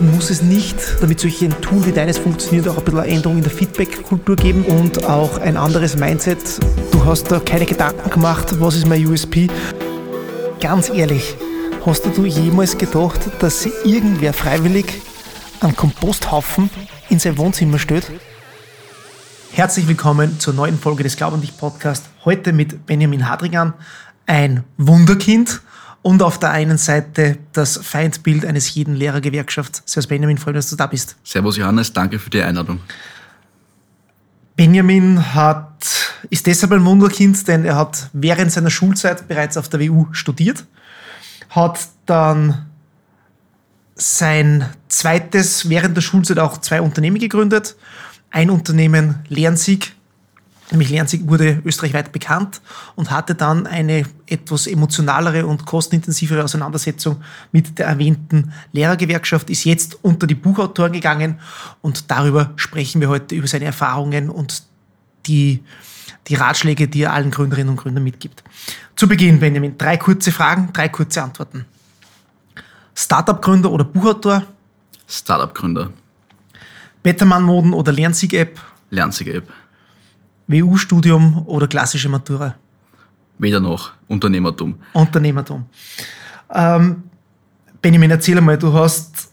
muss es nicht, damit solche Tool wie deines funktioniert, auch ein bisschen eine Änderung in der Feedback-Kultur geben und auch ein anderes Mindset. Du hast da keine Gedanken gemacht, was ist mein USP. Ganz ehrlich, hast du jemals gedacht, dass irgendwer freiwillig einen Komposthaufen in sein Wohnzimmer stellt? Herzlich willkommen zur neuen Folge des Glaub an dich Podcast. Heute mit Benjamin Hadrigan, ein Wunderkind und auf der einen Seite das Feindbild eines jeden Lehrergewerkschafts. Servus Benjamin, freue mich, dass du da bist. Servus Johannes, danke für die Einladung. Benjamin hat, ist deshalb ein Wunderkind, denn er hat während seiner Schulzeit bereits auf der WU studiert, hat dann sein zweites, während der Schulzeit auch zwei Unternehmen gegründet. Ein Unternehmen Lernsieg Nämlich Lernsieg wurde österreichweit bekannt und hatte dann eine etwas emotionalere und kostenintensivere Auseinandersetzung mit der erwähnten Lehrergewerkschaft, ist jetzt unter die Buchautoren gegangen und darüber sprechen wir heute über seine Erfahrungen und die, die Ratschläge, die er allen Gründerinnen und Gründern mitgibt. Zu Beginn, Benjamin, drei kurze Fragen, drei kurze Antworten. Startup-Gründer oder Buchautor? Startup-Gründer. Bettermann-Moden oder Lernsieg-App? Lernsieg-App. WU-Studium oder klassische Matura? Weder noch. Unternehmertum. Unternehmertum. Ähm, Benjamin, erzähl einmal, du hast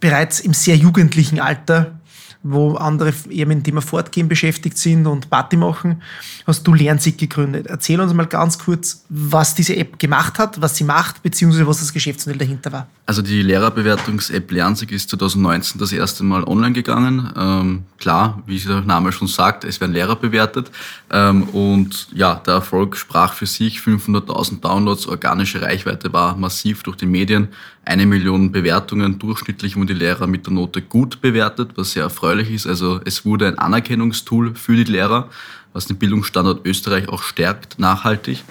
bereits im sehr jugendlichen Alter wo andere eher mit dem Thema Fortgehen beschäftigt sind und Party machen, hast du Lernsieg gegründet. Erzähl uns mal ganz kurz, was diese App gemacht hat, was sie macht, beziehungsweise was das Geschäftsmodell dahinter war. Also die Lehrerbewertungs-App Lernsieg ist 2019 das erste Mal online gegangen. Ähm, klar, wie der Name schon sagt, es werden Lehrer bewertet. Ähm, und ja, der Erfolg sprach für sich. 500.000 Downloads, organische Reichweite war massiv durch die Medien. Eine Million Bewertungen, durchschnittlich wurden die Lehrer mit der Note gut bewertet, was sehr erfreulich ist. Also es wurde ein Anerkennungstool für die Lehrer, was den Bildungsstandort Österreich auch stärkt, nachhaltig.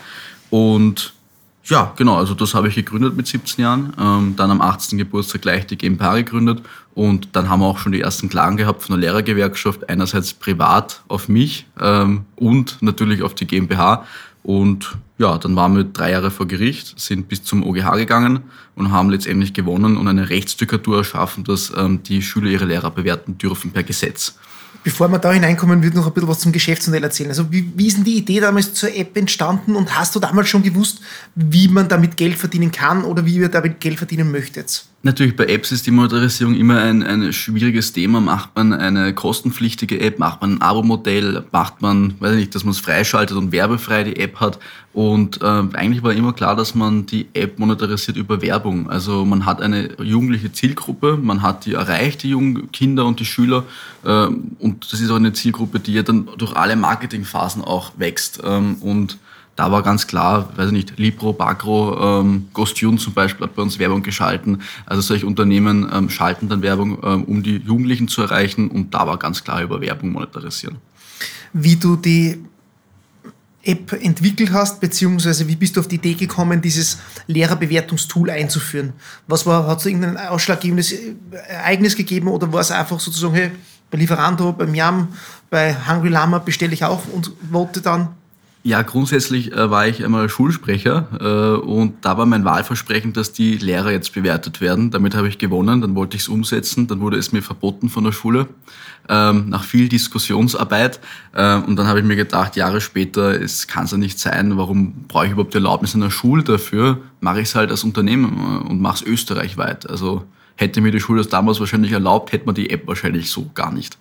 Und ja, genau, also das habe ich gegründet mit 17 Jahren. Ähm, dann am 18. Geburtstag gleich die GmbH gegründet. Und dann haben wir auch schon die ersten Klagen gehabt von der Lehrergewerkschaft, einerseits privat auf mich ähm, und natürlich auf die GmbH. Und ja, dann waren wir drei Jahre vor Gericht, sind bis zum OGH gegangen und haben letztendlich gewonnen und eine Rechtsdikatur erschaffen, dass ähm, die Schüler ihre Lehrer bewerten dürfen per Gesetz. Bevor wir da hineinkommen, würde ich noch ein bisschen was zum Geschäftsmodell erzählen. Also wie, wie ist denn die Idee damals zur App entstanden und hast du damals schon gewusst, wie man damit Geld verdienen kann oder wie ihr damit Geld verdienen möchtet? Natürlich, bei Apps ist die Monetarisierung immer ein, ein schwieriges Thema. Macht man eine kostenpflichtige App, macht man ein Abo-Modell, macht man, weiß ich nicht, dass man es freischaltet und werbefrei die App hat. Und äh, eigentlich war immer klar, dass man die App monetarisiert über Werbung. Also man hat eine jugendliche Zielgruppe, man hat die erreicht, die jungen Kinder und die Schüler. Äh, und das ist auch eine Zielgruppe, die ja dann durch alle Marketingphasen auch wächst. Ähm, und da war ganz klar, weiß ich nicht, Libro, Bagro, ähm, Gostune zum Beispiel hat bei uns Werbung geschalten. Also solche Unternehmen ähm, schalten dann Werbung, ähm, um die Jugendlichen zu erreichen und da war ganz klar über Werbung monetarisieren. Wie du die App entwickelt hast, beziehungsweise wie bist du auf die Idee gekommen, dieses Lehrerbewertungstool einzuführen? Was war, hat es irgendein ausschlaggebendes Ereignis gegeben oder war es einfach sozusagen, hey, bei Lieferando, beim Yam, bei Hungry Llama bestelle ich auch und vote dann? Ja, grundsätzlich äh, war ich einmal Schulsprecher äh, und da war mein Wahlversprechen, dass die Lehrer jetzt bewertet werden. Damit habe ich gewonnen, dann wollte ich es umsetzen, dann wurde es mir verboten von der Schule, ähm, nach viel Diskussionsarbeit. Äh, und dann habe ich mir gedacht, Jahre später, es kann es ja nicht sein, warum brauche ich überhaupt die Erlaubnis einer Schule dafür? Mache ich es halt als Unternehmen äh, und mache es österreichweit. Also hätte mir die Schule das damals wahrscheinlich erlaubt, hätte man die App wahrscheinlich so gar nicht.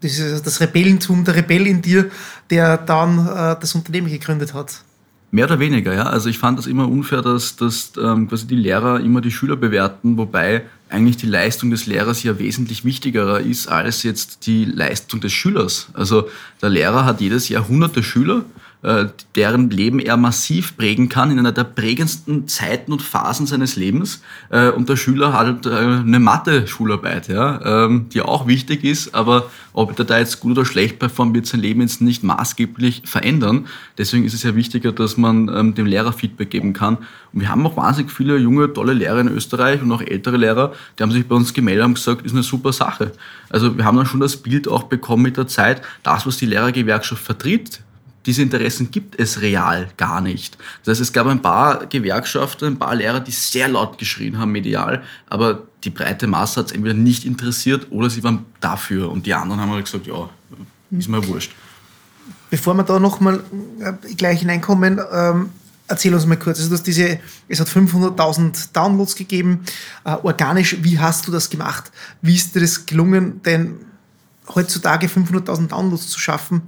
Das ist das Rebellentum, der Rebell in dir, der dann äh, das Unternehmen gegründet hat. Mehr oder weniger, ja. Also ich fand das immer unfair, dass, dass ähm, quasi die Lehrer immer die Schüler bewerten, wobei eigentlich die Leistung des Lehrers ja wesentlich wichtiger ist als jetzt die Leistung des Schülers. Also der Lehrer hat jedes Jahr hunderte Schüler äh, deren Leben er massiv prägen kann in einer der prägendsten Zeiten und Phasen seines Lebens. Äh, und der Schüler hat halt, äh, eine Mathe-Schularbeit, ja, ähm, die auch wichtig ist, aber ob er da jetzt gut oder schlecht performt, wird sein Leben jetzt nicht maßgeblich verändern. Deswegen ist es ja wichtiger, dass man ähm, dem Lehrer Feedback geben kann. Und wir haben auch wahnsinnig viele junge, tolle Lehrer in Österreich und auch ältere Lehrer, die haben sich bei uns gemeldet und gesagt, ist eine super Sache. Also wir haben dann schon das Bild auch bekommen mit der Zeit, das, was die Lehrergewerkschaft vertritt, diese Interessen gibt es real gar nicht. Das heißt, es gab ein paar Gewerkschaften, ein paar Lehrer, die sehr laut geschrien haben, medial, aber die breite Masse hat es entweder nicht interessiert oder sie waren dafür. Und die anderen haben halt gesagt, ja, ist mir wurscht. Bevor wir da nochmal äh, gleich hineinkommen, ähm, erzähl uns mal kurz. Also, du diese, es hat 500.000 Downloads gegeben. Äh, organisch, wie hast du das gemacht? Wie ist dir das gelungen? Denn heutzutage 500.000 Downloads zu schaffen,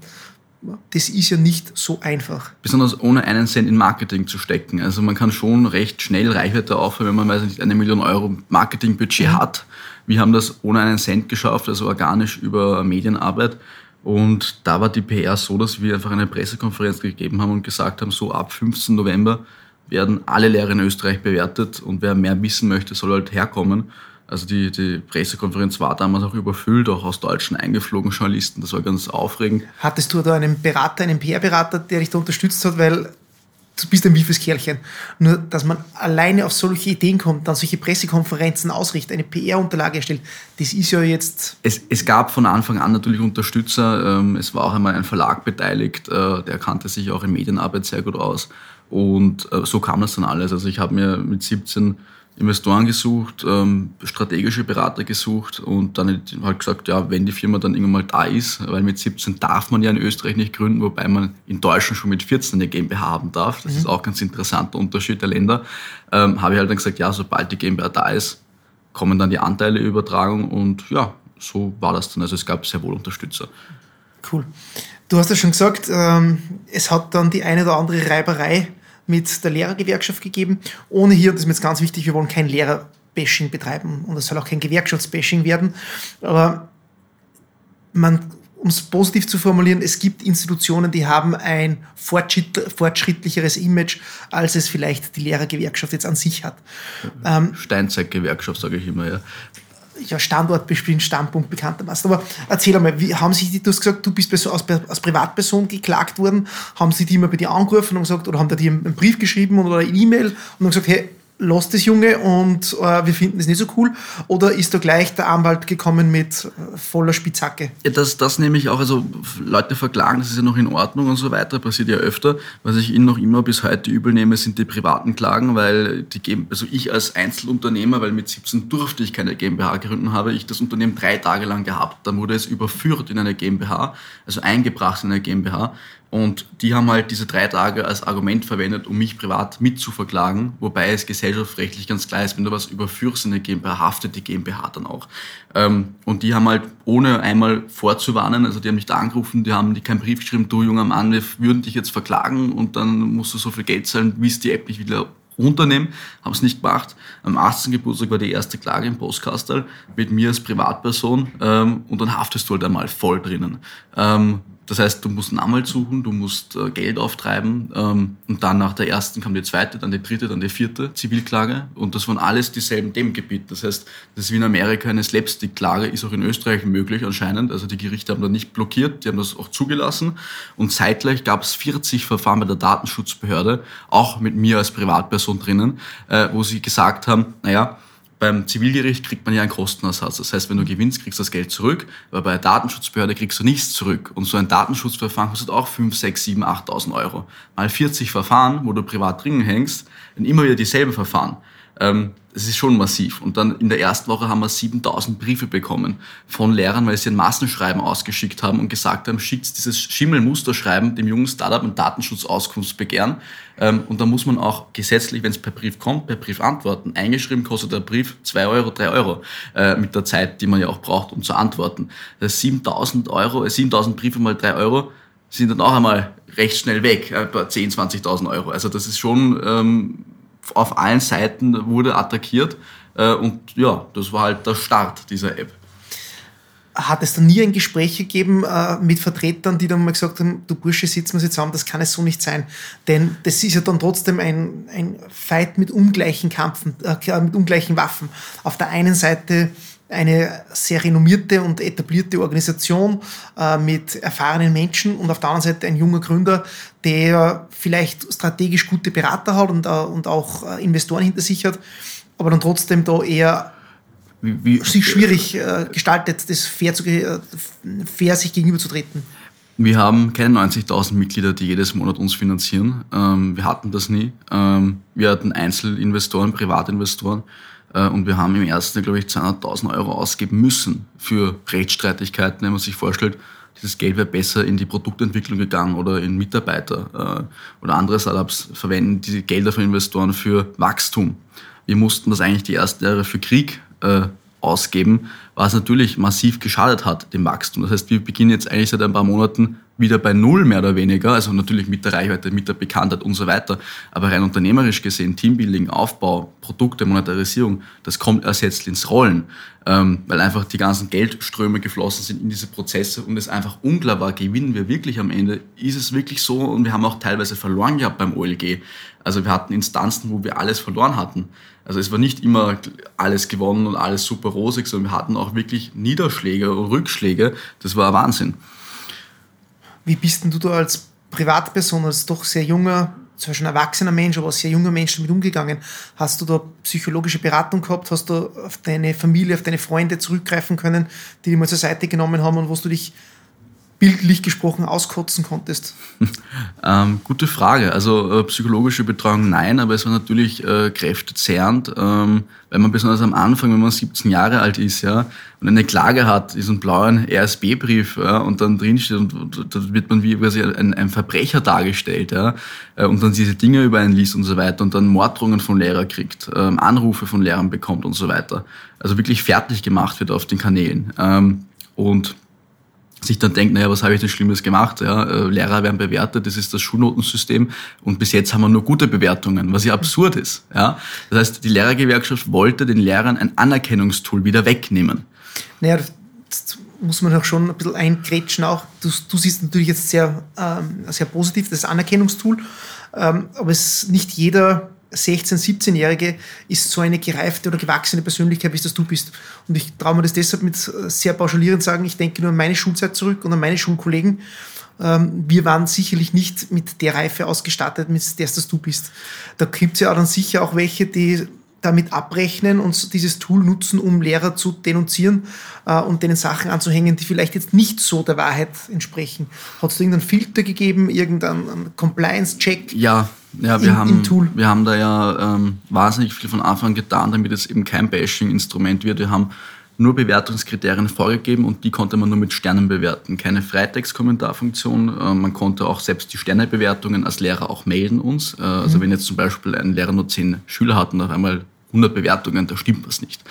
das ist ja nicht so einfach. Besonders ohne einen Cent in Marketing zu stecken. Also man kann schon recht schnell Reichweite aufbauen, wenn man weiß nicht, eine Million Euro Marketingbudget mhm. hat. Wir haben das ohne einen Cent geschafft, also organisch über Medienarbeit. Und da war die PR so, dass wir einfach eine Pressekonferenz gegeben haben und gesagt haben, so ab 15. November werden alle Lehrer in Österreich bewertet und wer mehr wissen möchte, soll halt herkommen. Also die, die Pressekonferenz war damals auch überfüllt, auch aus Deutschen eingeflogen Journalisten. Das war ganz aufregend. Hattest du da einen Berater, einen PR-Berater, der dich da unterstützt hat? Weil du bist ein wiefes Kerlchen. Nur, dass man alleine auf solche Ideen kommt, dann solche Pressekonferenzen ausrichtet, eine PR-Unterlage erstellt, das ist ja jetzt... Es, es gab von Anfang an natürlich Unterstützer. Ähm, es war auch einmal ein Verlag beteiligt, äh, der kannte sich auch in Medienarbeit sehr gut aus. Und äh, so kam das dann alles. Also ich habe mir mit 17 Investoren gesucht, ähm, strategische Berater gesucht und dann halt gesagt, ja, wenn die Firma dann irgendwann mal da ist, weil mit 17 darf man ja in Österreich nicht gründen, wobei man in Deutschland schon mit 14 eine GmbH haben darf. Das mhm. ist auch ganz interessanter Unterschied der Länder. Ähm, habe ich halt dann gesagt, ja, sobald die GmbH da ist, kommen dann die Anteileübertragung und ja, so war das dann. Also es gab sehr wohl Unterstützer. Cool. Du hast ja schon gesagt, ähm, es hat dann die eine oder andere Reiberei mit der Lehrergewerkschaft gegeben. Ohne hier, das ist mir jetzt ganz wichtig, wir wollen kein Lehrerbashing betreiben und es soll auch kein Gewerkschaftsbashing werden. Aber man, um es positiv zu formulieren, es gibt Institutionen, die haben ein fortschrittlicheres Image, als es vielleicht die Lehrergewerkschaft jetzt an sich hat. Steinzeitgewerkschaft, sage ich immer, ja ja, Standort bespielen, Standpunkt bekanntermaßen. Aber erzähl einmal, wie haben die, du hast gesagt, du bist als, als Privatperson geklagt worden, haben sie die immer bei dir angerufen und gesagt, oder haben dir einen Brief geschrieben oder eine E-Mail und haben gesagt, hey, lass das Junge und äh, wir finden es nicht so cool? Oder ist da gleich der Anwalt gekommen mit äh, voller Spitzhacke? Ja, das, das nehme ich auch, also Leute verklagen, das ist ja noch in Ordnung und so weiter, passiert ja öfter. Was ich ihnen noch immer bis heute übel nehme, sind die privaten Klagen, weil die geben, also ich als Einzelunternehmer, weil mit 17 durfte ich keine GmbH gründen, habe ich das Unternehmen drei Tage lang gehabt. Dann wurde es überführt in eine GmbH, also eingebracht in eine GmbH. Und die haben halt diese drei Tage als Argument verwendet, um mich privat mitzuverklagen, wobei es gesellschaftsrechtlich ganz klar ist, wenn du was überführst in eine GmbH, haftet die GmbH dann auch. Ähm, und die haben halt, ohne einmal vorzuwarnen, also die haben nicht angerufen, die haben keinen Brief geschrieben, du junger Mann, wir würden dich jetzt verklagen und dann musst du so viel Geld zahlen, wie es die App nicht wieder runternehmen, haben es nicht gemacht. Am 18. Geburtstag war die erste Klage im Postkastel mit mir als Privatperson ähm, und dann haftest du halt einmal voll drinnen. Ähm, das heißt, du musst einen Anwalt suchen, du musst äh, Geld auftreiben ähm, und dann nach der ersten kam die zweite, dann die dritte, dann die vierte Zivilklage und das waren alles dieselben Themengebiete. Das heißt, das ist wie in Amerika eine Slapstick-Klage, ist auch in Österreich möglich anscheinend. Also die Gerichte haben da nicht blockiert, die haben das auch zugelassen und zeitgleich gab es 40 Verfahren bei der Datenschutzbehörde, auch mit mir als Privatperson drinnen, äh, wo sie gesagt haben, naja, beim Zivilgericht kriegt man ja einen Kostenersatz. Das heißt, wenn du gewinnst, kriegst du das Geld zurück, aber bei der Datenschutzbehörde kriegst du nichts zurück. Und so ein Datenschutzverfahren kostet auch 5, 6, 7, 8.000 Euro. Mal 40 Verfahren, wo du privat drin hängst, dann immer wieder dieselben Verfahren. Ähm, das ist schon massiv. Und dann in der ersten Woche haben wir 7000 Briefe bekommen von Lehrern, weil sie ein Massenschreiben ausgeschickt haben und gesagt haben, schickt dieses Schimmelmusterschreiben dem jungen Startup ein Datenschutzauskunftsbegehren. Ähm, und da muss man auch gesetzlich, wenn es per Brief kommt, per Brief antworten. Eingeschrieben kostet der Brief 2 Euro, 3 Euro äh, mit der Zeit, die man ja auch braucht, um zu antworten. Das 7000 Euro, 7000 äh, Briefe mal 3 Euro sind dann auch einmal recht schnell weg, etwa 10, 20.000 Euro. Also das ist schon ähm, auf allen Seiten wurde attackiert. Äh, und ja, das war halt der Start dieser App. Hat es dann nie ein Gespräch gegeben äh, mit Vertretern, die dann mal gesagt haben, du Bursche, sitzen wir zusammen, das kann es so nicht sein. Denn das ist ja dann trotzdem ein, ein Fight mit ungleichen Kampfen, äh, mit ungleichen Waffen. Auf der einen Seite eine sehr renommierte und etablierte Organisation äh, mit erfahrenen Menschen und auf der anderen Seite ein junger Gründer, der vielleicht strategisch gute Berater hat und, äh, und auch äh, Investoren hinter sich hat, aber dann trotzdem da eher wie, wie, sich schwierig gestaltet, das fair, zu, fair sich gegenüberzutreten. Wir haben keine 90.000 Mitglieder, die jedes Monat uns finanzieren. Ähm, wir hatten das nie. Ähm, wir hatten Einzelinvestoren, Privatinvestoren. Äh, und wir haben im ersten, glaube ich, 200.000 Euro ausgeben müssen für Rechtsstreitigkeiten, wenn man sich vorstellt, dieses Geld wäre besser in die Produktentwicklung gegangen oder in Mitarbeiter äh, oder andere Startups verwenden diese Gelder von Investoren für Wachstum. Wir mussten das eigentlich die ersten Jahre für Krieg äh, ausgeben, was natürlich massiv geschadet hat dem Wachstum. Das heißt, wir beginnen jetzt eigentlich seit ein paar Monaten wieder bei Null mehr oder weniger, also natürlich mit der Reichweite, mit der Bekanntheit und so weiter. Aber rein unternehmerisch gesehen, Teambuilding, Aufbau, Produkte, Monetarisierung, das kommt erst jetzt ins Rollen, ähm, weil einfach die ganzen Geldströme geflossen sind in diese Prozesse und es einfach unklar war, gewinnen wir wirklich am Ende, ist es wirklich so und wir haben auch teilweise verloren gehabt beim OLG. Also wir hatten Instanzen, wo wir alles verloren hatten. Also es war nicht immer alles gewonnen und alles super rosig, sondern wir hatten auch wirklich Niederschläge Rückschläge. Das war Wahnsinn. Wie bist denn du da als Privatperson, als doch sehr junger, zwar schon erwachsener Mensch, aber als sehr junger Mensch damit umgegangen? Hast du da psychologische Beratung gehabt? Hast du auf deine Familie, auf deine Freunde zurückgreifen können, die dich mal zur Seite genommen haben und wo du dich bildlich gesprochen auskotzen konntest? ähm, gute Frage. Also äh, psychologische Betreuung nein, aber es war natürlich äh, kräftezehrend, ähm, weil man besonders am Anfang, wenn man 17 Jahre alt ist, ja, und eine Klage hat, diesen blauen RSB-Brief, ja, und dann drinsteht und, und da wird man wie quasi ein, ein Verbrecher dargestellt, ja, äh, und dann diese Dinge über einen liest und so weiter und dann Morddrohungen von Lehrern kriegt, ähm, Anrufe von Lehrern bekommt und so weiter. Also wirklich fertig gemacht wird auf den Kanälen. Ähm, und sich dann denkt, naja, was habe ich denn Schlimmes gemacht? Ja, äh, Lehrer werden bewertet, das ist das Schulnotensystem und bis jetzt haben wir nur gute Bewertungen, was ja absurd ist. Ja? Das heißt, die Lehrergewerkschaft wollte den Lehrern ein Anerkennungstool wieder wegnehmen. Naja, das muss man auch schon ein bisschen eingrätschen auch. Du, du siehst natürlich jetzt sehr, ähm, sehr positiv das Anerkennungstool, ähm, aber es ist nicht jeder 16-, 17-Jährige ist so eine gereifte oder gewachsene Persönlichkeit, wie es das du bist. Und ich traue mir das deshalb mit sehr pauschalierend sagen, ich denke nur an meine Schulzeit zurück und an meine Schulkollegen. Ähm, wir waren sicherlich nicht mit der Reife ausgestattet, mit der das du bist. Da gibt es ja dann sicher auch welche, die damit abrechnen und dieses Tool nutzen, um Lehrer zu denunzieren äh, und denen Sachen anzuhängen, die vielleicht jetzt nicht so der Wahrheit entsprechen. Hat es da irgendeinen Filter gegeben, irgendeinen Compliance-Check? Ja, ja, wir, im, haben, im wir haben da ja ähm, wahnsinnig viel von Anfang getan, damit es eben kein Bashing-Instrument wird. Wir haben nur Bewertungskriterien vorgegeben und die konnte man nur mit Sternen bewerten. Keine Freitext-Kommentarfunktion. Äh, man konnte auch selbst die Sternebewertungen als Lehrer auch melden uns. Äh, also mhm. wenn jetzt zum Beispiel ein Lehrer nur zehn Schüler hat und auf einmal 100 Bewertungen, da stimmt was nicht.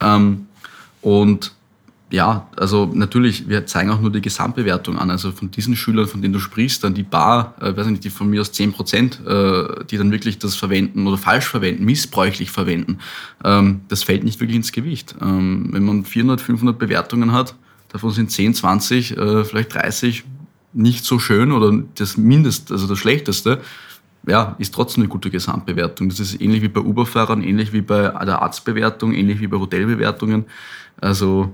Ähm, und ja, also natürlich, wir zeigen auch nur die Gesamtbewertung an. Also von diesen Schülern, von denen du sprichst, dann die Bar, äh, weiß nicht, die von mir aus 10 Prozent, äh, die dann wirklich das verwenden oder falsch verwenden, missbräuchlich verwenden, ähm, das fällt nicht wirklich ins Gewicht. Ähm, wenn man 400, 500 Bewertungen hat, davon sind 10, 20, äh, vielleicht 30 nicht so schön oder das Mindest, also das Schlechteste, ja, ist trotzdem eine gute Gesamtbewertung. Das ist ähnlich wie bei Uber-Fahrern, ähnlich wie bei der Arztbewertung, ähnlich wie bei Hotelbewertungen. Also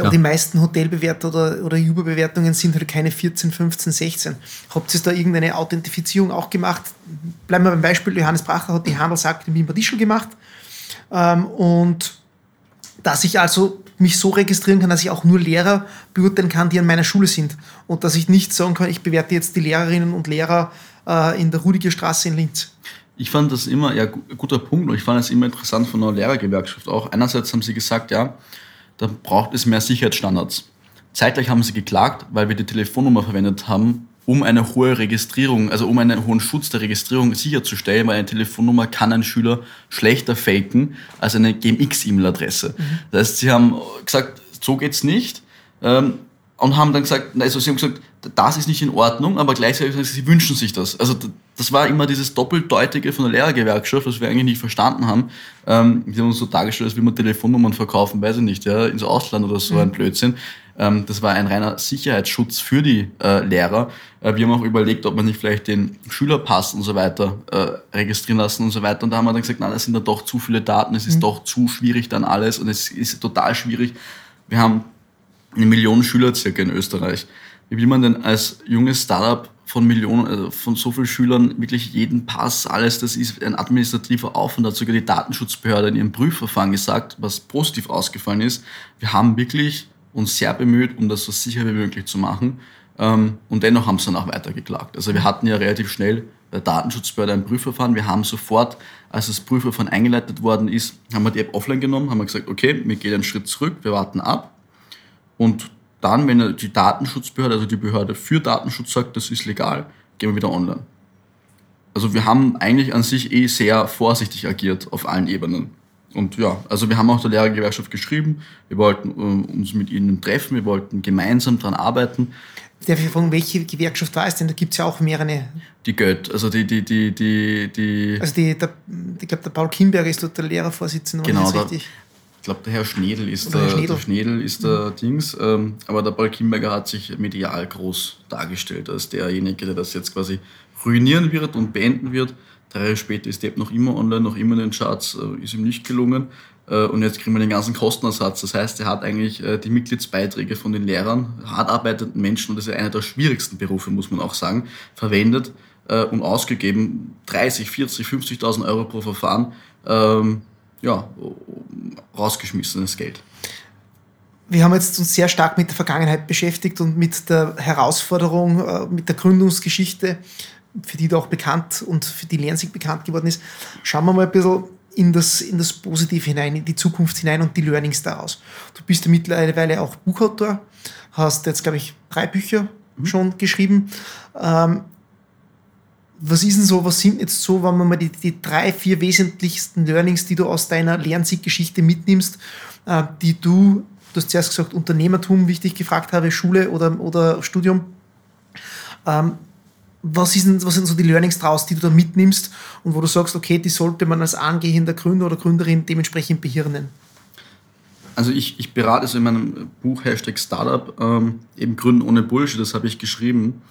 ja. Aber die meisten Hotelbewerter oder, oder Uber-Bewertungen sind halt keine 14, 15, 16. Habt ihr da irgendeine Authentifizierung auch gemacht? Bleiben wir beim Beispiel, Johannes Bracher hat die Handelsakte in Wimper gemacht. Ähm, und dass ich also mich so registrieren kann, dass ich auch nur Lehrer beurteilen kann, die an meiner Schule sind. Und dass ich nicht sagen kann, ich bewerte jetzt die Lehrerinnen und Lehrer äh, in der Rudiger Straße in Linz. Ich fand das immer, ja, guter Punkt, und ich fand es immer interessant von der Lehrergewerkschaft auch. Einerseits haben sie gesagt, ja, da braucht es mehr Sicherheitsstandards. Zeitgleich haben sie geklagt, weil wir die Telefonnummer verwendet haben, um eine hohe Registrierung, also um einen hohen Schutz der Registrierung sicherzustellen, weil eine Telefonnummer kann ein Schüler schlechter faken als eine GMX-E-Mail-Adresse. Mhm. Das heißt, sie haben gesagt, so geht's nicht. Ähm, und haben dann gesagt, also sie haben gesagt, das ist nicht in Ordnung, aber gleichzeitig sagen sie, sie wünschen sich das. Also das war immer dieses Doppeldeutige von der Lehrergewerkschaft, was wir eigentlich nicht verstanden haben. Ähm, die haben uns so dargestellt, als wie man Telefonnummern verkaufen, weiß ich nicht, ja, ins Ausland oder so mhm. ein Blödsinn. Ähm, das war ein reiner Sicherheitsschutz für die äh, Lehrer. Äh, wir haben auch überlegt, ob man nicht vielleicht den Schülerpass und so weiter äh, registrieren lassen und so weiter. Und da haben wir dann gesagt, nein, das sind da doch zu viele Daten, es ist mhm. doch zu schwierig dann alles und es ist total schwierig. Wir haben eine Million Schüler circa in Österreich. Wie man denn als junges Startup von Millionen, also von so vielen Schülern wirklich jeden Pass, alles, das ist ein administrativer Aufwand, hat sogar die Datenschutzbehörde in ihrem Prüfverfahren gesagt, was positiv ausgefallen ist. Wir haben wirklich uns sehr bemüht, um das so sicher wie möglich zu machen. Ähm, und dennoch haben sie danach weitergeklagt. Also wir hatten ja relativ schnell bei der Datenschutzbehörde ein Prüfverfahren. Wir haben sofort, als das Prüfverfahren eingeleitet worden ist, haben wir die App offline genommen, haben wir gesagt, okay, wir gehen einen Schritt zurück, wir warten ab. Und dann, wenn die Datenschutzbehörde, also die Behörde für Datenschutz sagt, das ist legal, gehen wir wieder online. Also wir haben eigentlich an sich eh sehr vorsichtig agiert auf allen Ebenen. Und ja, also wir haben auch der Lehrergewerkschaft geschrieben, wir wollten äh, uns mit ihnen treffen, wir wollten gemeinsam daran arbeiten. Darf ich fragen, welche Gewerkschaft war es denn? Da gibt es ja auch mehrere. Die Gött, also die, die, die, die, die. Also die, der, ich glaube, der Paul Kimberger ist dort der Lehrervorsitzende. Genau, der, ich glaube, der Herr Schnedel ist der, Schnedel. der, Schnedel ist der mhm. Dings, ähm, aber der Paul Kimberger hat sich medial groß dargestellt als derjenige, der das jetzt quasi ruinieren wird und beenden wird. Drei Jahre später ist App noch immer online, noch immer in den Charts, äh, ist ihm nicht gelungen. Äh, und jetzt kriegen wir den ganzen Kostenersatz. Das heißt, er hat eigentlich äh, die Mitgliedsbeiträge von den Lehrern, hart arbeitenden Menschen, und das ist einer der schwierigsten Berufe, muss man auch sagen, verwendet und ausgegeben. 30, 40, 50.000 Euro pro Verfahren. Ähm, ja, rausgeschmissenes Geld. Wir haben jetzt uns sehr stark mit der Vergangenheit beschäftigt und mit der Herausforderung, mit der Gründungsgeschichte für die du auch bekannt und für die Lernsig bekannt geworden ist. Schauen wir mal ein bisschen in das, in das Positive hinein, in die Zukunft hinein und die Learnings daraus. Du bist ja mittlerweile auch Buchautor, hast jetzt, glaube ich, drei Bücher mhm. schon geschrieben. Ähm, was ist denn so, was sind jetzt so, wenn man mal die, die drei, vier wesentlichsten Learnings, die du aus deiner Lernsieg-Geschichte mitnimmst, äh, die du, du hast zuerst gesagt, Unternehmertum, wie ich dich gefragt habe, Schule oder, oder Studium, ähm, was, ist denn, was sind so die Learnings draus, die du da mitnimmst und wo du sagst, okay, die sollte man als angehender Gründer oder Gründerin dementsprechend behirnen? Also ich, ich berate so in meinem Buch Hashtag Startup ähm, eben Gründen ohne Bullshit, das habe ich geschrieben,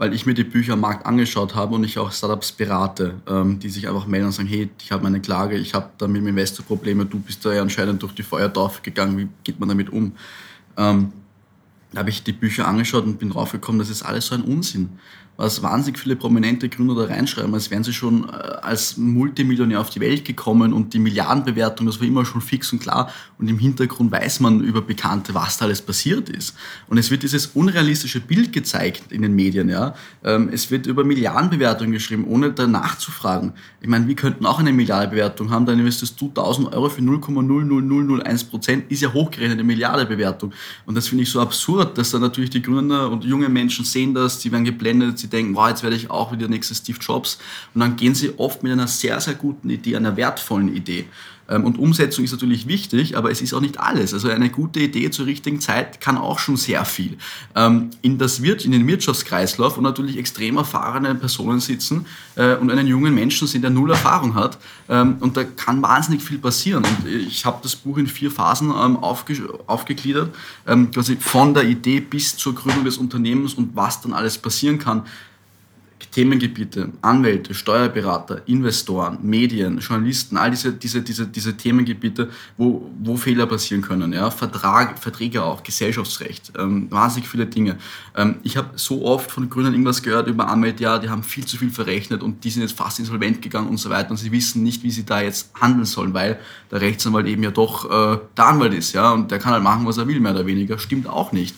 weil ich mir die Bücher am Markt angeschaut habe und ich auch Startups berate, ähm, die sich einfach melden und sagen, hey, ich habe meine Klage, ich habe da mit dem Investor Probleme, du bist da ja anscheinend durch die Feuertaufe gegangen, wie geht man damit um? Ähm, da habe ich die Bücher angeschaut und bin draufgekommen, das ist alles so ein Unsinn was wahnsinnig viele prominente Gründer da reinschreiben, als wären sie schon äh, als Multimillionär auf die Welt gekommen und die Milliardenbewertung, das war immer schon fix und klar und im Hintergrund weiß man über Bekannte, was da alles passiert ist. Und es wird dieses unrealistische Bild gezeigt in den Medien, ja. Ähm, es wird über Milliardenbewertungen geschrieben, ohne danach zu fragen. Ich meine, wir könnten auch eine Milliardenbewertung haben, dann investierst du 1000 Euro für 0,00001 Prozent, ist ja hochgerechnet eine Milliardenbewertung. Und das finde ich so absurd, dass dann natürlich die Gründer und junge Menschen sehen das, sie werden geblendet, sie denken, wow, jetzt werde ich auch wieder der nächste Steve Jobs. Und dann gehen sie oft mit einer sehr, sehr guten Idee, einer wertvollen Idee. Ähm, und Umsetzung ist natürlich wichtig, aber es ist auch nicht alles. Also eine gute Idee zur richtigen Zeit kann auch schon sehr viel. Ähm, in, das Wir in den Wirtschaftskreislauf, wo natürlich extrem erfahrene Personen sitzen äh, und einen jungen Menschen sind, der null Erfahrung hat. Ähm, und da kann wahnsinnig viel passieren. Und ich habe das Buch in vier Phasen aufge aufgegliedert, quasi von der Idee bis zur Gründung des Unternehmens und was dann alles passieren kann. Themengebiete, Anwälte, Steuerberater, Investoren, Medien, Journalisten, all diese, diese, diese, diese Themengebiete, wo, wo Fehler passieren können. Ja? Vertrag, Verträge auch, Gesellschaftsrecht, ähm, wahnsinnig viele Dinge. Ähm, ich habe so oft von Gründern irgendwas gehört über Anwälte, ja, die haben viel zu viel verrechnet und die sind jetzt fast insolvent gegangen und so weiter und sie wissen nicht, wie sie da jetzt handeln sollen, weil der Rechtsanwalt eben ja doch äh, der Anwalt ist, ja, und der kann halt machen, was er will, mehr oder weniger. Stimmt auch nicht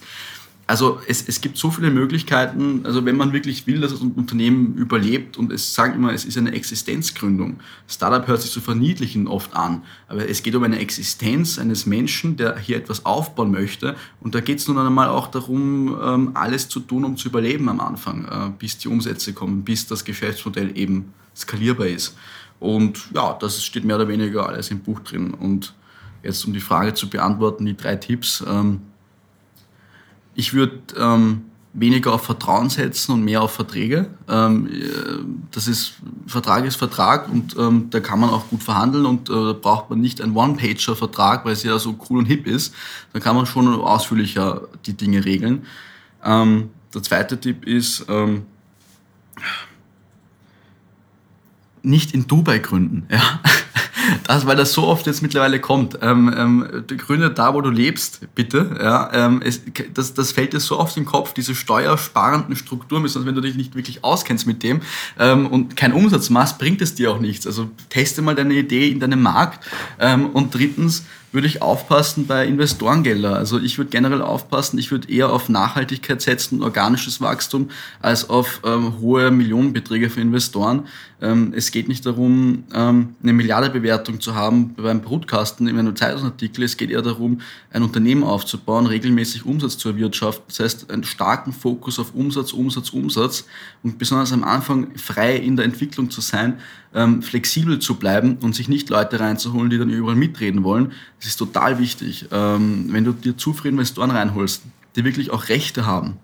also es, es gibt so viele Möglichkeiten, also wenn man wirklich will, dass ein Unternehmen überlebt und es sagen immer, es ist eine Existenzgründung. Startup hört sich so verniedlichen oft an, aber es geht um eine Existenz eines Menschen, der hier etwas aufbauen möchte und da geht es nun einmal auch darum, ähm, alles zu tun, um zu überleben am Anfang, äh, bis die Umsätze kommen, bis das Geschäftsmodell eben skalierbar ist. Und ja, das steht mehr oder weniger alles im Buch drin. Und jetzt um die Frage zu beantworten, die drei Tipps. Ähm, ich würde ähm, weniger auf Vertrauen setzen und mehr auf Verträge. Ähm, äh, das ist, Vertrag ist Vertrag und ähm, da kann man auch gut verhandeln und äh, da braucht man nicht einen One-Pager-Vertrag, weil es ja so cool und hip ist. Da kann man schon ausführlicher die Dinge regeln. Ähm, der zweite Tipp ist, ähm, nicht in Dubai gründen. Ja? Das, weil das so oft jetzt mittlerweile kommt. Ähm, ähm, gründe da, wo du lebst, bitte. Ja, ähm, es, das, das fällt dir so oft im Kopf, diese steuersparenden Strukturen, besonders wenn du dich nicht wirklich auskennst mit dem ähm, und keinen Umsatz machst, bringt es dir auch nichts. Also teste mal deine Idee in deinem Markt. Ähm, und drittens, würde ich aufpassen bei Investorengelder. Also ich würde generell aufpassen, ich würde eher auf Nachhaltigkeit setzen organisches Wachstum als auf ähm, hohe Millionenbeträge für Investoren. Ähm, es geht nicht darum, ähm, eine Milliardebewertung zu haben beim Brutkasten in einem Zeitungsartikel. Es geht eher darum, ein Unternehmen aufzubauen, regelmäßig Umsatz zu erwirtschaften. Das heißt, einen starken Fokus auf Umsatz, Umsatz, Umsatz und besonders am Anfang frei in der Entwicklung zu sein, ähm, flexibel zu bleiben und sich nicht Leute reinzuholen, die dann überall mitreden wollen. Das ist total wichtig. Ähm, wenn du dir zu viele Investoren reinholst, die wirklich auch Rechte haben,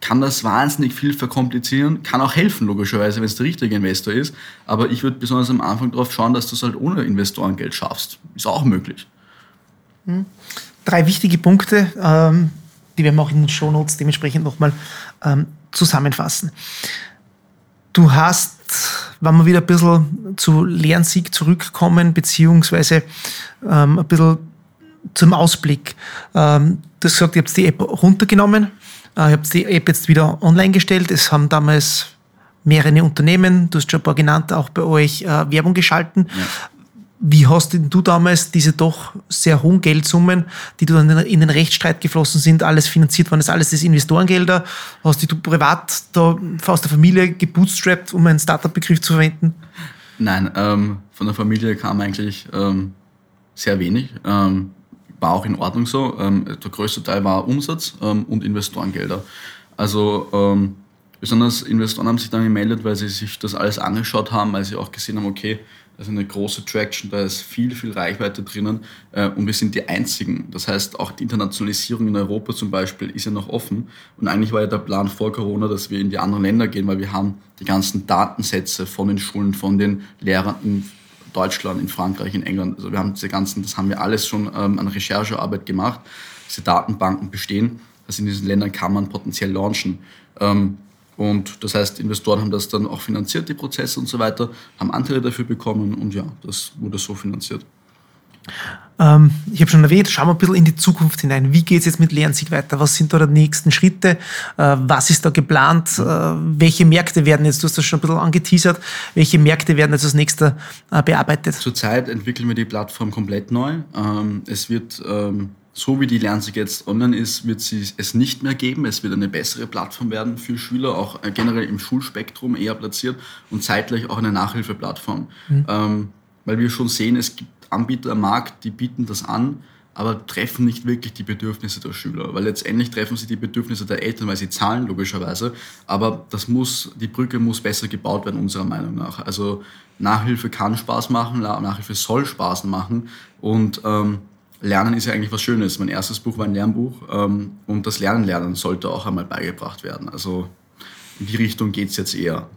kann das wahnsinnig viel verkomplizieren, kann auch helfen, logischerweise, wenn es der richtige Investor ist. Aber ich würde besonders am Anfang darauf schauen, dass du es halt ohne Investorengeld schaffst. Ist auch möglich. Hm. Drei wichtige Punkte, ähm, die werden wir auch in den Shownotes dementsprechend nochmal ähm, zusammenfassen. Du hast, wenn wir wieder ein bisschen zu Lernsieg zurückkommen, beziehungsweise ähm, ein bisschen zum Ausblick. Ähm, du hast gesagt, ihr habt die App runtergenommen, äh, ihr habt die App jetzt wieder online gestellt. Es haben damals mehrere Unternehmen, du hast schon ein paar genannt, auch bei euch äh, Werbung geschalten. Wie hast du damals diese doch sehr hohen Geldsummen, die du dann in den Rechtsstreit geflossen sind, alles finanziert? Waren das alles das Investorengelder? Hast du privat da aus der Familie gebootstrapped, um einen Startup-Begriff zu verwenden? Nein, ähm, von der Familie kam eigentlich ähm, sehr wenig. Ähm, war auch in Ordnung so. Ähm, der größte Teil war Umsatz ähm, und Investorengelder. Also ähm, besonders Investoren haben sich dann gemeldet, weil sie sich das alles angeschaut haben, weil sie auch gesehen haben, okay, ist eine große Traction, da ist viel, viel Reichweite drinnen äh, und wir sind die Einzigen. Das heißt, auch die Internationalisierung in Europa zum Beispiel ist ja noch offen und eigentlich war ja der Plan vor Corona, dass wir in die anderen Länder gehen, weil wir haben die ganzen Datensätze von den Schulen, von den Lehrern in Deutschland, in Frankreich, in England. Also wir haben diese ganzen, das haben wir alles schon ähm, an Recherchearbeit gemacht. Diese Datenbanken bestehen. Also in diesen Ländern kann man potenziell launchen. Ähm, und das heißt, Investoren haben das dann auch finanziert, die Prozesse und so weiter, haben Anteile dafür bekommen und ja, das wurde so finanziert. Ähm, ich habe schon erwähnt, schauen wir ein bisschen in die Zukunft hinein. Wie geht es jetzt mit Lernsieg weiter? Was sind da die nächsten Schritte? Äh, was ist da geplant? Äh, welche Märkte werden jetzt, du hast das schon ein bisschen angeteasert, welche Märkte werden jetzt als nächster äh, bearbeitet? Zurzeit entwickeln wir die Plattform komplett neu. Ähm, es wird ähm, so wie die Lernsieg jetzt online ist, wird sie es nicht mehr geben. Es wird eine bessere Plattform werden für Schüler, auch äh, generell im Schulspektrum eher platziert und zeitgleich auch eine Nachhilfeplattform. Mhm. Ähm, weil wir schon sehen, es gibt Anbieter am Markt, die bieten das an, aber treffen nicht wirklich die Bedürfnisse der Schüler. Weil letztendlich treffen sie die Bedürfnisse der Eltern, weil sie zahlen, logischerweise. Aber das muss, die Brücke muss besser gebaut werden, unserer Meinung nach. Also Nachhilfe kann Spaß machen, Nachhilfe soll Spaß machen und ähm, Lernen ist ja eigentlich was Schönes. Mein erstes Buch war ein Lernbuch ähm, und das Lernen lernen sollte auch einmal beigebracht werden. Also in die Richtung geht es jetzt eher.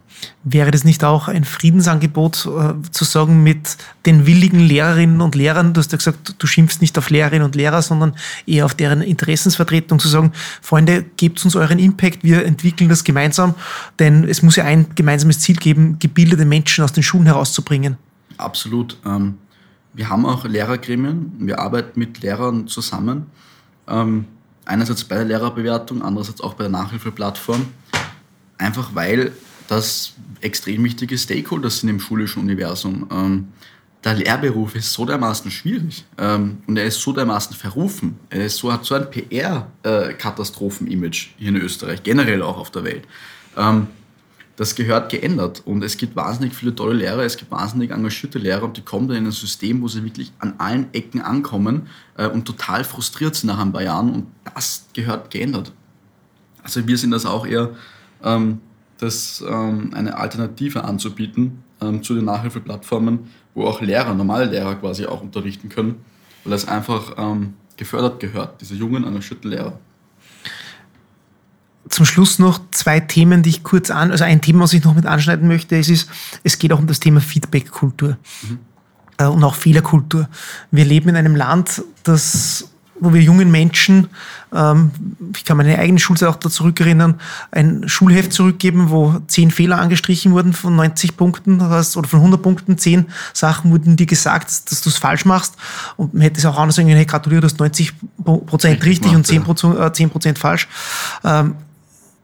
Wäre das nicht auch ein Friedensangebot äh, zu sagen mit den willigen Lehrerinnen und Lehrern? Du hast ja gesagt, du schimpfst nicht auf Lehrerinnen und Lehrer, sondern eher auf deren Interessensvertretung zu sagen, Freunde, gebt uns euren Impact, wir entwickeln das gemeinsam, denn es muss ja ein gemeinsames Ziel geben, gebildete Menschen aus den Schulen herauszubringen. Absolut. Ähm wir haben auch Lehrergremien, wir arbeiten mit Lehrern zusammen. Ähm, einerseits bei der Lehrerbewertung, andererseits auch bei der Nachhilfeplattform. Einfach weil das extrem wichtige Stakeholders sind im schulischen Universum. Ähm, der Lehrberuf ist so dermaßen schwierig ähm, und er ist so dermaßen verrufen. Er ist so, hat so ein PR-Katastrophen-Image hier in Österreich, generell auch auf der Welt. Ähm, das gehört geändert. Und es gibt wahnsinnig viele tolle Lehrer, es gibt wahnsinnig engagierte Lehrer und die kommen dann in ein System, wo sie wirklich an allen Ecken ankommen äh, und total frustriert sind nach ein paar Jahren und das gehört geändert. Also wir sind das auch eher, ähm, das, ähm, eine Alternative anzubieten ähm, zu den Nachhilfeplattformen, wo auch Lehrer, normale Lehrer quasi auch unterrichten können, weil das einfach ähm, gefördert gehört, diese jungen, engagierten Lehrer zum Schluss noch zwei Themen, die ich kurz an, also ein Thema, was ich noch mit anschneiden möchte, es ist, es geht auch um das Thema Feedback-Kultur mhm. Äh, und auch Fehlerkultur. Wir leben in einem Land, das wo wir jungen Menschen, ähm, ich kann meine eigene Schulzeit auch da zurückerinnern, ein Schulheft zurückgeben, wo zehn Fehler angestrichen wurden von 90 Punkten oder von 100 Punkten, zehn Sachen wurden dir gesagt, dass du es falsch machst und man hätte es auch anders sagen können, hey, gratuliere, du hast 90 Prozent richtig, und 10 Prozent, äh, 10 Prozent falsch. Ähm,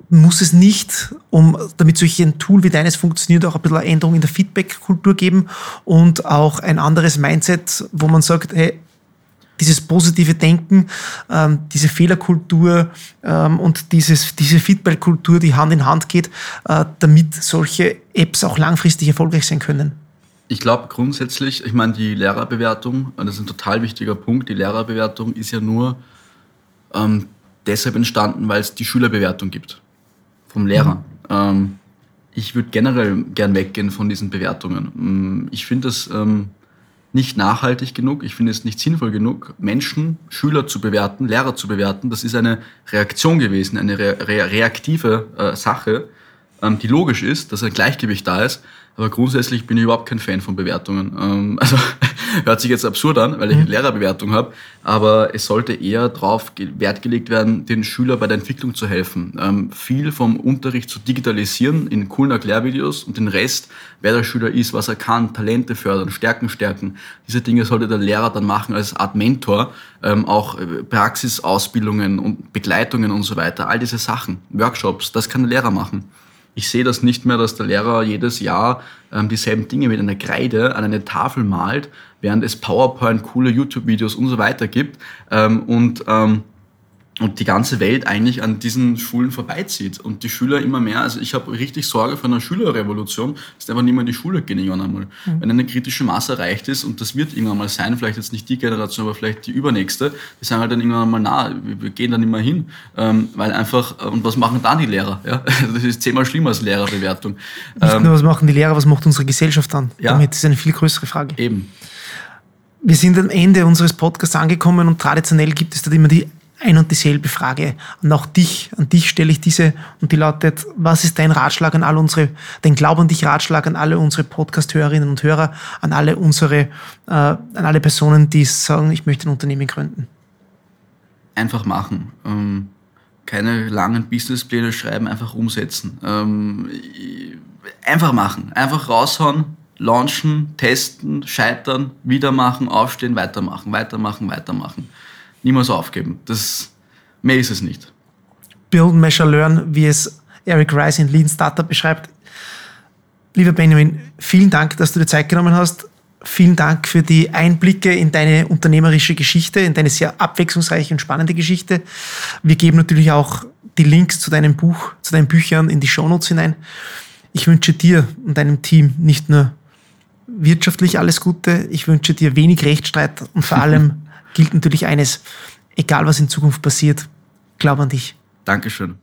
muss es nicht, um, damit solch ein Tool wie deines funktioniert, auch ein bisschen eine Änderung in der Feedback-Kultur geben und auch ein anderes Mindset, wo man sagt, hey, dieses positive Denken, ähm, diese Fehlerkultur ähm, und dieses, diese Feedback-Kultur, die Hand in Hand geht, äh, damit solche Apps auch langfristig erfolgreich sein können? Ich glaube grundsätzlich, ich meine, die Lehrerbewertung, das ist ein total wichtiger Punkt, die Lehrerbewertung ist ja nur ähm, deshalb entstanden, weil es die Schülerbewertung gibt vom Lehrer. Mhm. Ähm, ich würde generell gern weggehen von diesen Bewertungen. Mm, ich finde das ähm, nicht nachhaltig genug, ich finde es nicht sinnvoll genug, Menschen, Schüler zu bewerten, Lehrer zu bewerten. Das ist eine Reaktion gewesen, eine re re reaktive äh, Sache, ähm, die logisch ist, dass ein Gleichgewicht da ist. Aber grundsätzlich bin ich überhaupt kein Fan von Bewertungen. Ähm, also hört sich jetzt absurd an, weil ich eine mhm. Lehrerbewertung habe, aber es sollte eher darauf Wert gelegt werden, den Schüler bei der Entwicklung zu helfen. Ähm, viel vom Unterricht zu digitalisieren in coolen Erklärvideos und den Rest, wer der Schüler ist, was er kann, Talente fördern, Stärken stärken. Diese Dinge sollte der Lehrer dann machen als Art Mentor, ähm, auch äh, Praxisausbildungen und Begleitungen und so weiter. All diese Sachen, Workshops, das kann der Lehrer machen. Ich sehe das nicht mehr, dass der Lehrer jedes Jahr ähm, dieselben Dinge mit einer Kreide an eine Tafel malt, während es PowerPoint, coole YouTube-Videos und so weiter gibt. Ähm, und ähm, und die ganze Welt eigentlich an diesen Schulen vorbeizieht und die Schüler immer mehr, also ich habe richtig Sorge vor einer Schülerrevolution, dass einfach nicht mehr in die Schule gehen irgendwann einmal. Mhm. Wenn eine kritische Masse erreicht ist und das wird irgendwann mal sein, vielleicht jetzt nicht die Generation, aber vielleicht die übernächste, die sagen halt dann irgendwann mal, na, wir gehen da nicht mehr hin, ähm, weil einfach, und was machen dann die Lehrer? Ja? Das ist zehnmal schlimmer als Lehrerbewertung. Nicht ähm, nur, was machen die Lehrer, was macht unsere Gesellschaft dann? Ja. Damit ist eine viel größere Frage. Eben. Wir sind am Ende unseres Podcasts angekommen und traditionell gibt es da immer die ein und dieselbe Frage. Und auch dich, an dich stelle ich diese und die lautet, was ist dein Ratschlag an alle unsere, dein Glaub an dich Ratschlag an alle unsere Podcast-Hörerinnen und Hörer, an alle unsere, äh, an alle Personen, die sagen, ich möchte ein Unternehmen gründen? Einfach machen. Ähm, keine langen Businesspläne schreiben, einfach umsetzen. Ähm, einfach machen. Einfach raushauen, launchen, testen, scheitern, wieder machen, aufstehen, weitermachen, weitermachen, weitermachen niemals aufgeben. Das, mehr ist es nicht. Build, Measure, Learn, wie es Eric Rice in Lean Startup beschreibt. Lieber Benjamin, vielen Dank, dass du dir Zeit genommen hast. Vielen Dank für die Einblicke in deine unternehmerische Geschichte, in deine sehr abwechslungsreiche und spannende Geschichte. Wir geben natürlich auch die Links zu deinem Buch, zu deinen Büchern in die Shownotes hinein. Ich wünsche dir und deinem Team nicht nur wirtschaftlich alles Gute, ich wünsche dir wenig Rechtsstreit und vor allem gilt natürlich eines, egal was in Zukunft passiert, glaub an dich. Dankeschön.